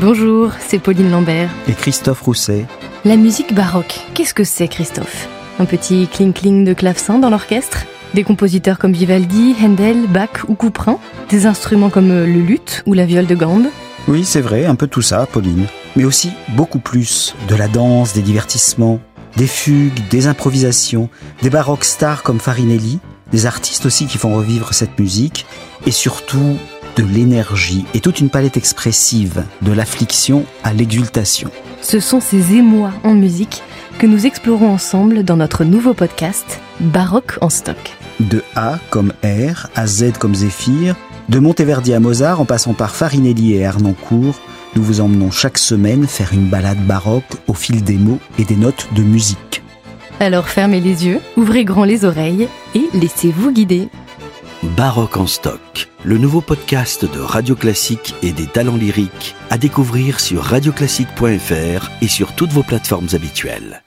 Bonjour, c'est Pauline Lambert. Et Christophe Rousset. La musique baroque, qu'est-ce que c'est Christophe? Un petit cling-cling de clavecin dans l'orchestre? Des compositeurs comme Vivaldi, Handel, Bach ou Couperin? Des instruments comme le luth ou la viole de gambe? Oui, c'est vrai, un peu tout ça, Pauline. Mais aussi beaucoup plus. De la danse, des divertissements, des fugues, des improvisations, des baroques stars comme Farinelli, des artistes aussi qui font revivre cette musique, et surtout de l'énergie et toute une palette expressive, de l'affliction à l'exultation. Ce sont ces émois en musique que nous explorons ensemble dans notre nouveau podcast Baroque en stock. De A comme R, à Z comme Zéphyr, de Monteverdi à Mozart en passant par Farinelli et Hernancourt, nous vous emmenons chaque semaine faire une balade baroque au fil des mots et des notes de musique. Alors fermez les yeux, ouvrez grand les oreilles et laissez-vous guider. Baroque en stock, le nouveau podcast de Radio Classique et des talents lyriques à découvrir sur radioclassique.fr et sur toutes vos plateformes habituelles.